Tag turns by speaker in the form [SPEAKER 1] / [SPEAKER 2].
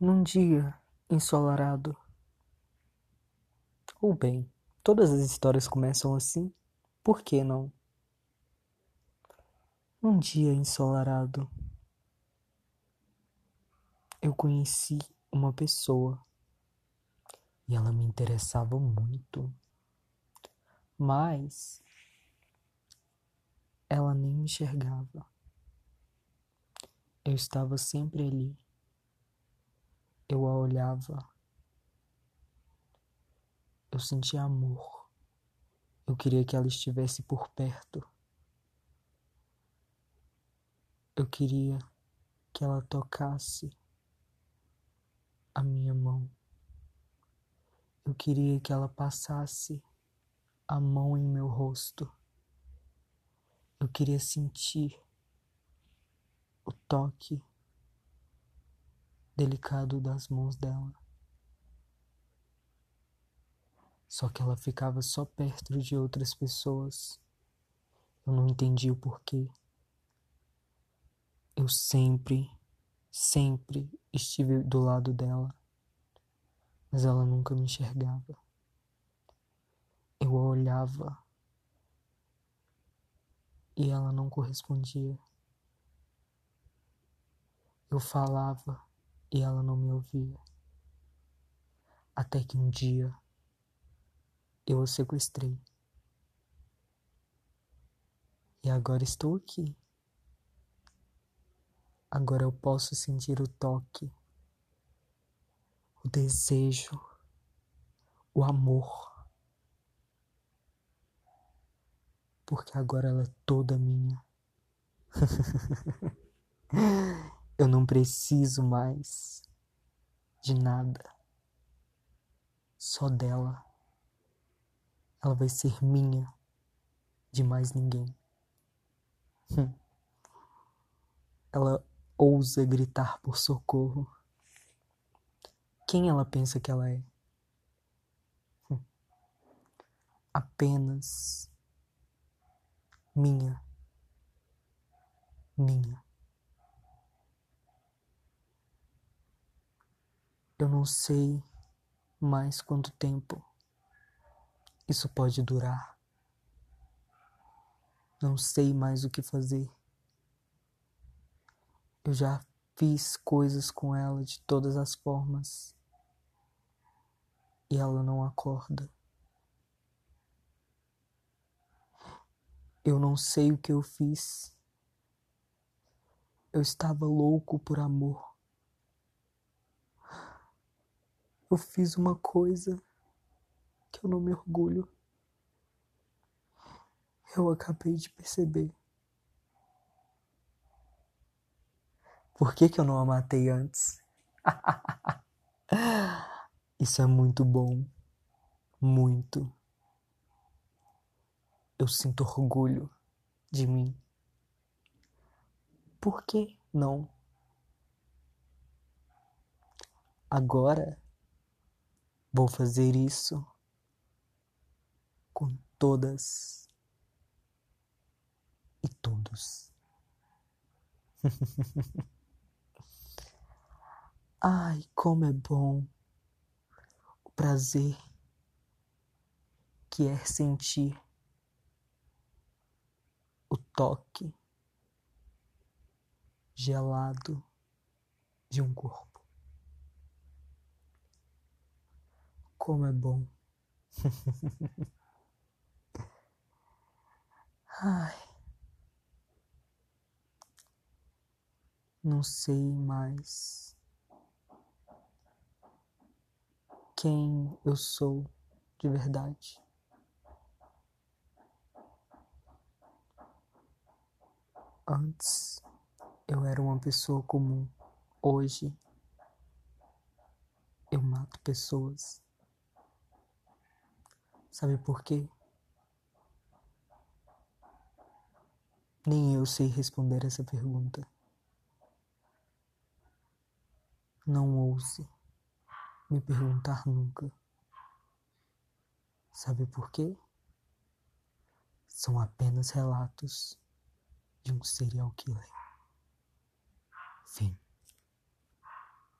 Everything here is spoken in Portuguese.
[SPEAKER 1] Num dia ensolarado. Ou bem, todas as histórias começam assim, por que não? Num dia ensolarado, eu conheci uma pessoa e ela me interessava muito, mas ela nem me enxergava. Eu estava sempre ali. Eu a olhava. Eu sentia amor. Eu queria que ela estivesse por perto. Eu queria que ela tocasse a minha mão. Eu queria que ela passasse a mão em meu rosto. Eu queria sentir o toque delicado das mãos dela. Só que ela ficava só perto de outras pessoas. Eu não entendi o porquê. Eu sempre, sempre estive do lado dela, mas ela nunca me enxergava. Eu a olhava e ela não correspondia. Eu falava e ela não me ouvia. Até que um dia eu a sequestrei. E agora estou aqui. Agora eu posso sentir o toque, o desejo, o amor. Porque agora ela é toda minha. Eu não preciso mais de nada, só dela. Ela vai ser minha, de mais ninguém. Ela ousa gritar por socorro. Quem ela pensa que ela é? Apenas minha. Minha. Eu não sei mais quanto tempo isso pode durar. Não sei mais o que fazer. Eu já fiz coisas com ela de todas as formas e ela não acorda. Eu não sei o que eu fiz. Eu estava louco por amor. Eu fiz uma coisa que eu não me orgulho. Eu acabei de perceber. Por que, que eu não a matei antes? Isso é muito bom. Muito. Eu sinto orgulho de mim. Por que não? Agora Vou fazer isso com todas e todos. Ai, como é bom o prazer que é sentir o toque gelado de um corpo. Como é bom. Ai. Não sei mais quem eu sou de verdade. Antes eu era uma pessoa comum. Hoje eu mato pessoas. Sabe por quê? Nem eu sei responder essa pergunta. Não ouse me perguntar nunca. Sabe por quê? São apenas relatos de um serial killer. Fim.